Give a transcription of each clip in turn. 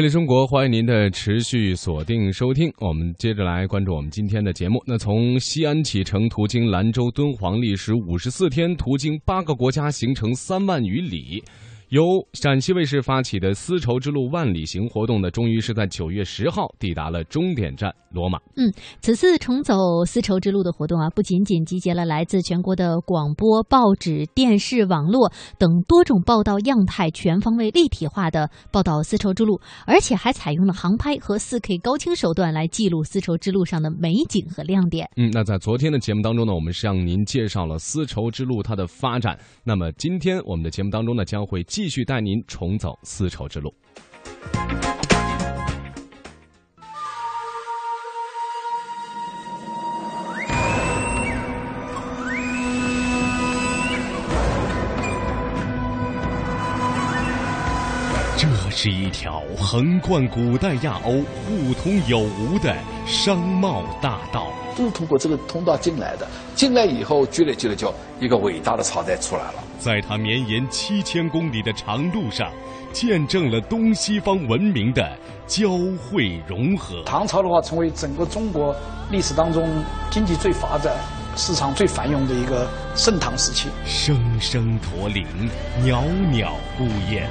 魅力中国，欢迎您的持续锁定收听。我们接着来关注我们今天的节目。那从西安启程，途经兰州、敦煌，历时五十四天，途经八个国家，行程三万余里。由陕西卫视发起的丝绸之路万里行活动呢，终于是在九月十号抵达了终点站罗马。嗯，此次重走丝绸之路的活动啊，不仅仅集结了来自全国的广播、报纸、电视、网络等多种报道样态，全方位立体化的报道丝绸之路，而且还采用了航拍和四 K 高清手段来记录丝绸之路上的美景和亮点。嗯，那在昨天的节目当中呢，我们向您介绍了丝绸之路它的发展。那么今天我们的节目当中呢，将会继继续带您重走丝绸之路。这是一条横贯古代亚欧、互通有无的商贸大道。都是通过这个通道进来的，进来以后，积累积累，就一个伟大的朝代出来了。在它绵延七千公里的长路上，见证了东西方文明的交汇融合。唐朝的话，成为整个中国历史当中经济最发展、市场最繁荣的一个盛唐时期。声声驼铃，袅袅孤雁。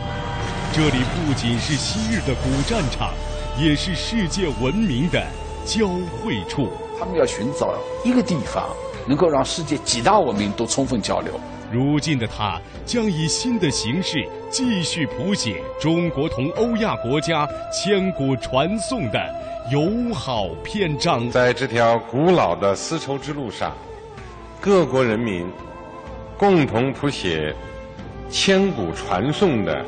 这里不仅是昔日的古战场，也是世界文明的交汇处。他们要寻找一个地方，能够让世界几大文明都充分交流。如今的他将以新的形式继续谱写中国同欧亚国家千古传颂的友好篇章。在这条古老的丝绸之路上，各国人民共同谱写千古传颂的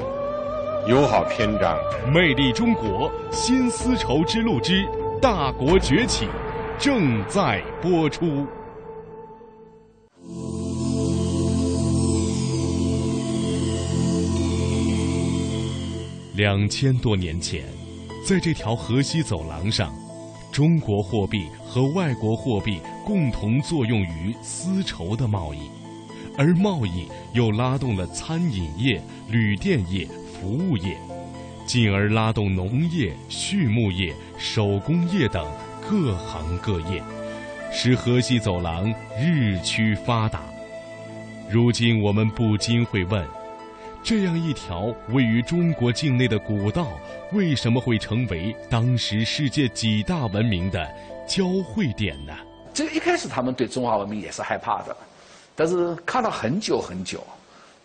友好篇章。魅力中国新丝绸之路之大国崛起正在播出。两千多年前，在这条河西走廊上，中国货币和外国货币共同作用于丝绸的贸易，而贸易又拉动了餐饮业、旅店业、服务业，进而拉动农业、畜牧业、手工业等各行各业，使河西走廊日趋发达。如今，我们不禁会问。这样一条位于中国境内的古道，为什么会成为当时世界几大文明的交汇点呢？这个一开始他们对中华文明也是害怕的，但是看了很久很久，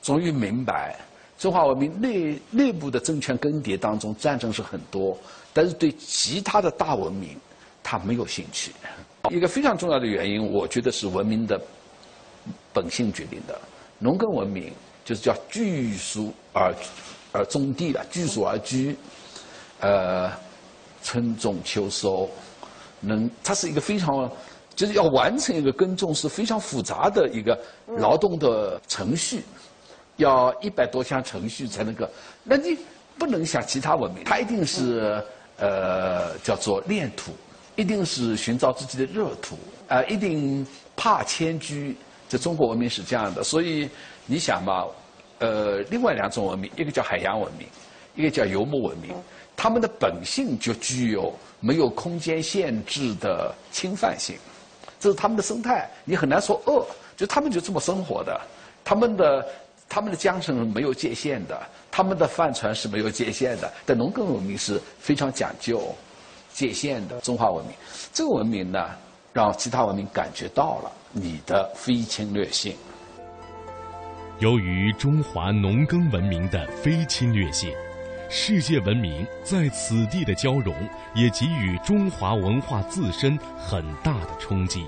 终于明白中华文明内内部的政权更迭当中战争是很多，但是对其他的大文明他没有兴趣。一个非常重要的原因，我觉得是文明的本性决定的，农耕文明。就是叫居俗而而种地了，居俗而居，呃，春种秋收，能它是一个非常，就是要完成一个耕种是非常复杂的一个劳动的程序，要一百多项程序才能够，那你不能像其他文明，它一定是呃叫做炼土，一定是寻找自己的热土，啊，一定怕迁居。这中国文明是这样的，所以。你想嘛，呃，另外两种文明，一个叫海洋文明，一个叫游牧文明，他们的本性就具有没有空间限制的侵犯性，这是他们的生态，你很难说恶，就他们就这么生活的，他们的他们的江城没有界限的，他们的帆船是没有界限的，但农耕文明是非常讲究界限的。中华文明，这个文明呢，让其他文明感觉到了你的非侵略性。由于中华农耕文明的非侵略性，世界文明在此地的交融，也给予中华文化自身很大的冲击。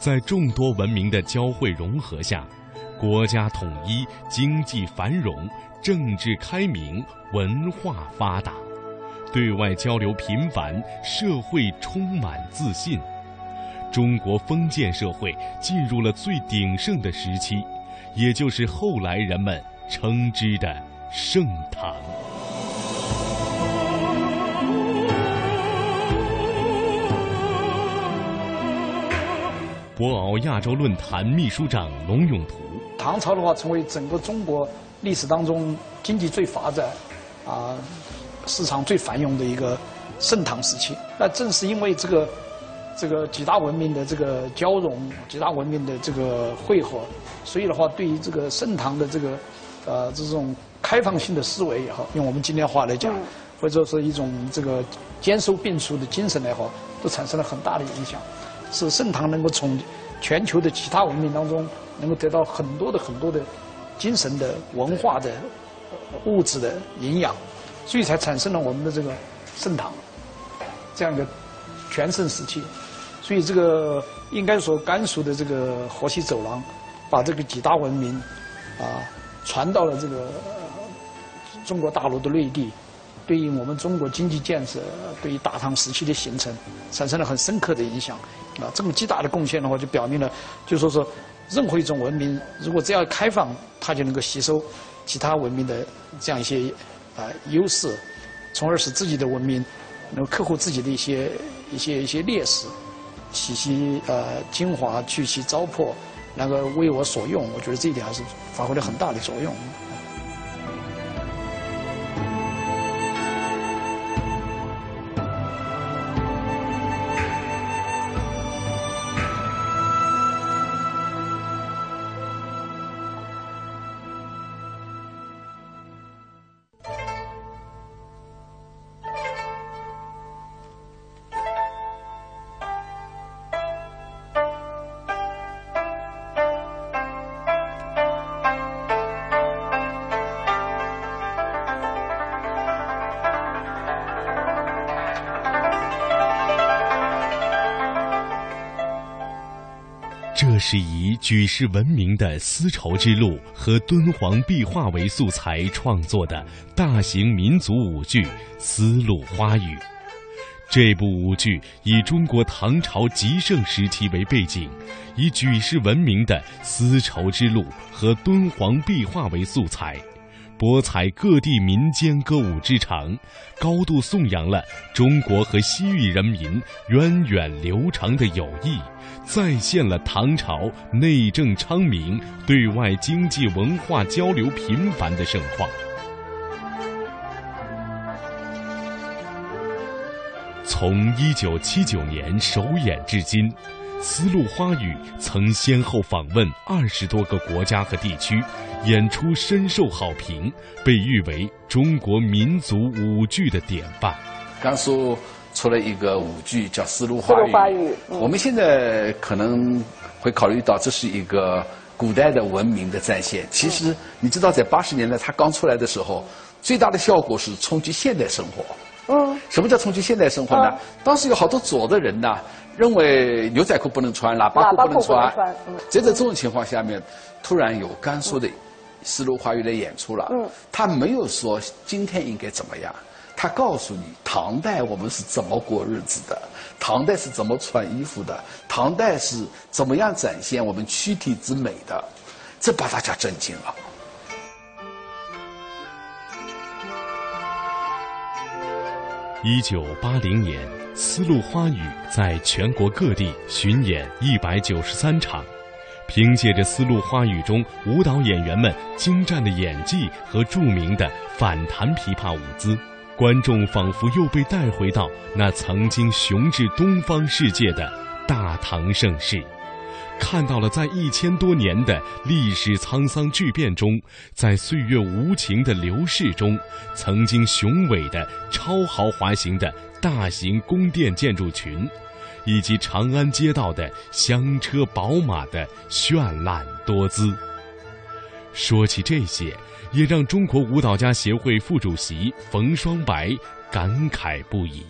在众多文明的交汇融合下，国家统一、经济繁荣、政治开明、文化发达，对外交流频繁，社会充满自信。中国封建社会进入了最鼎盛的时期。也就是后来人们称之的盛唐。博鳌亚洲论坛秘书长龙永图：唐朝的话，成为整个中国历史当中经济最发展、啊市场最繁荣的一个盛唐时期。那正是因为这个这个几大文明的这个交融，几大文明的这个汇合，所以的话，对于这个盛唐的这个呃这种开放性的思维也好，用我们今天话来讲，或者说是一种这个兼收并蓄的精神也好，都产生了很大的影响，使盛唐能够从全球的其他文明当中能够得到很多的很多的精神的文化的物质的营养，所以才产生了我们的这个盛唐这样一个全盛时期。所以这个应该说甘肃的这个河西走廊，把这个几大文明啊传到了这个中国大陆的内地，对于我们中国经济建设，对于大唐时期的形成，产生了很深刻的影响。啊，这么极大的贡献的话，就表明了，就说是任何一种文明，如果只要开放，它就能够吸收其他文明的这样一些啊优势，从而使自己的文明能克服自己的一些一些一些劣势。取其呃精华，去其糟粕，那个为我所用。我觉得这一点还是发挥了很大的作用。是以举世闻名的丝绸之路和敦煌壁画为素材创作的大型民族舞剧《丝路花雨》。这部舞剧以中国唐朝极盛时期为背景，以举世闻名的丝绸之路和敦煌壁画为素材。博采各地民间歌舞之长，高度颂扬了中国和西域人民源远流长的友谊，再现了唐朝内政昌明、对外经济文化交流频繁的盛况。从一九七九年首演至今。《丝路花语》曾先后访问二十多个国家和地区，演出深受好评，被誉为中国民族舞剧的典范。甘肃出了一个舞剧叫《丝路花语》，我们现在可能会考虑到这是一个古代的文明的再现。其实你知道，在八十年代它刚出来的时候，最大的效果是冲击现代生活。嗯，什么叫冲击现代生活呢？当时有好多左的人呢。认为牛仔裤不能穿，喇叭裤不能穿。在这种情况下面，突然有甘肃的丝路花语来演出了。嗯，他没有说今天应该怎么样，他告诉你唐代我们是怎么过日子的，唐代是怎么穿衣服的，唐代是怎么样展现我们躯体之美的，这把大家震惊了。一九八零年。《丝路花语》在全国各地巡演一百九十三场，凭借着《丝路花语》中舞蹈演员们精湛的演技和著名的反弹琵琶舞姿，观众仿佛又被带回到那曾经雄踞东方世界的大唐盛世。看到了在一千多年的历史沧桑巨变中，在岁月无情的流逝中，曾经雄伟的超豪华型的大型宫殿建筑群，以及长安街道的香车宝马的绚烂多姿。说起这些，也让中国舞蹈家协会副主席冯双白感慨不已。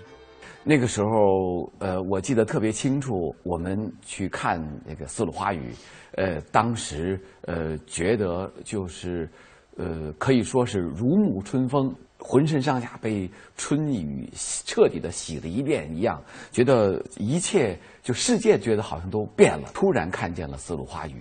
那个时候，呃，我记得特别清楚。我们去看那个《丝路花雨》，呃，当时呃觉得就是，呃，可以说是如沐春风，浑身上下被春雨彻底的洗了一遍一样，觉得一切就世界觉得好像都变了。突然看见了《丝路花雨》，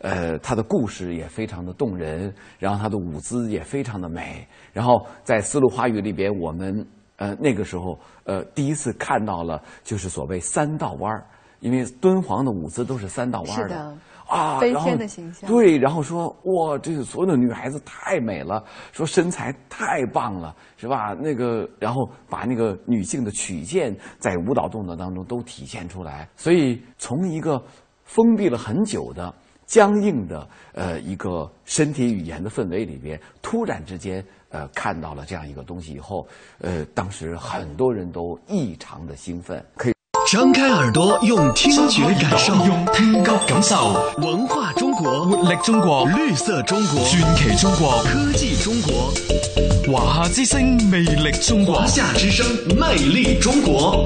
呃，它的故事也非常的动人，然后它的舞姿也非常的美。然后在《丝路花雨》里边，我们。呃，那个时候，呃，第一次看到了就是所谓三道弯儿，因为敦煌的舞姿都是三道弯的的啊，飞天的形象对，然后说哇，这个所有的女孩子太美了，说身材太棒了，是吧？那个，然后把那个女性的曲线在舞蹈动作当中都体现出来，所以从一个封闭了很久的。僵硬的呃一个身体语言的氛围里边，突然之间呃看到了这样一个东西以后，呃当时很多人都异常的兴奋，可以。张开耳朵，用听觉感受，用听觉感受文化中国，活力中国，绿色中国，传奇中国，科技中国，华夏之声，魅力中国，华夏之声，魅力中国。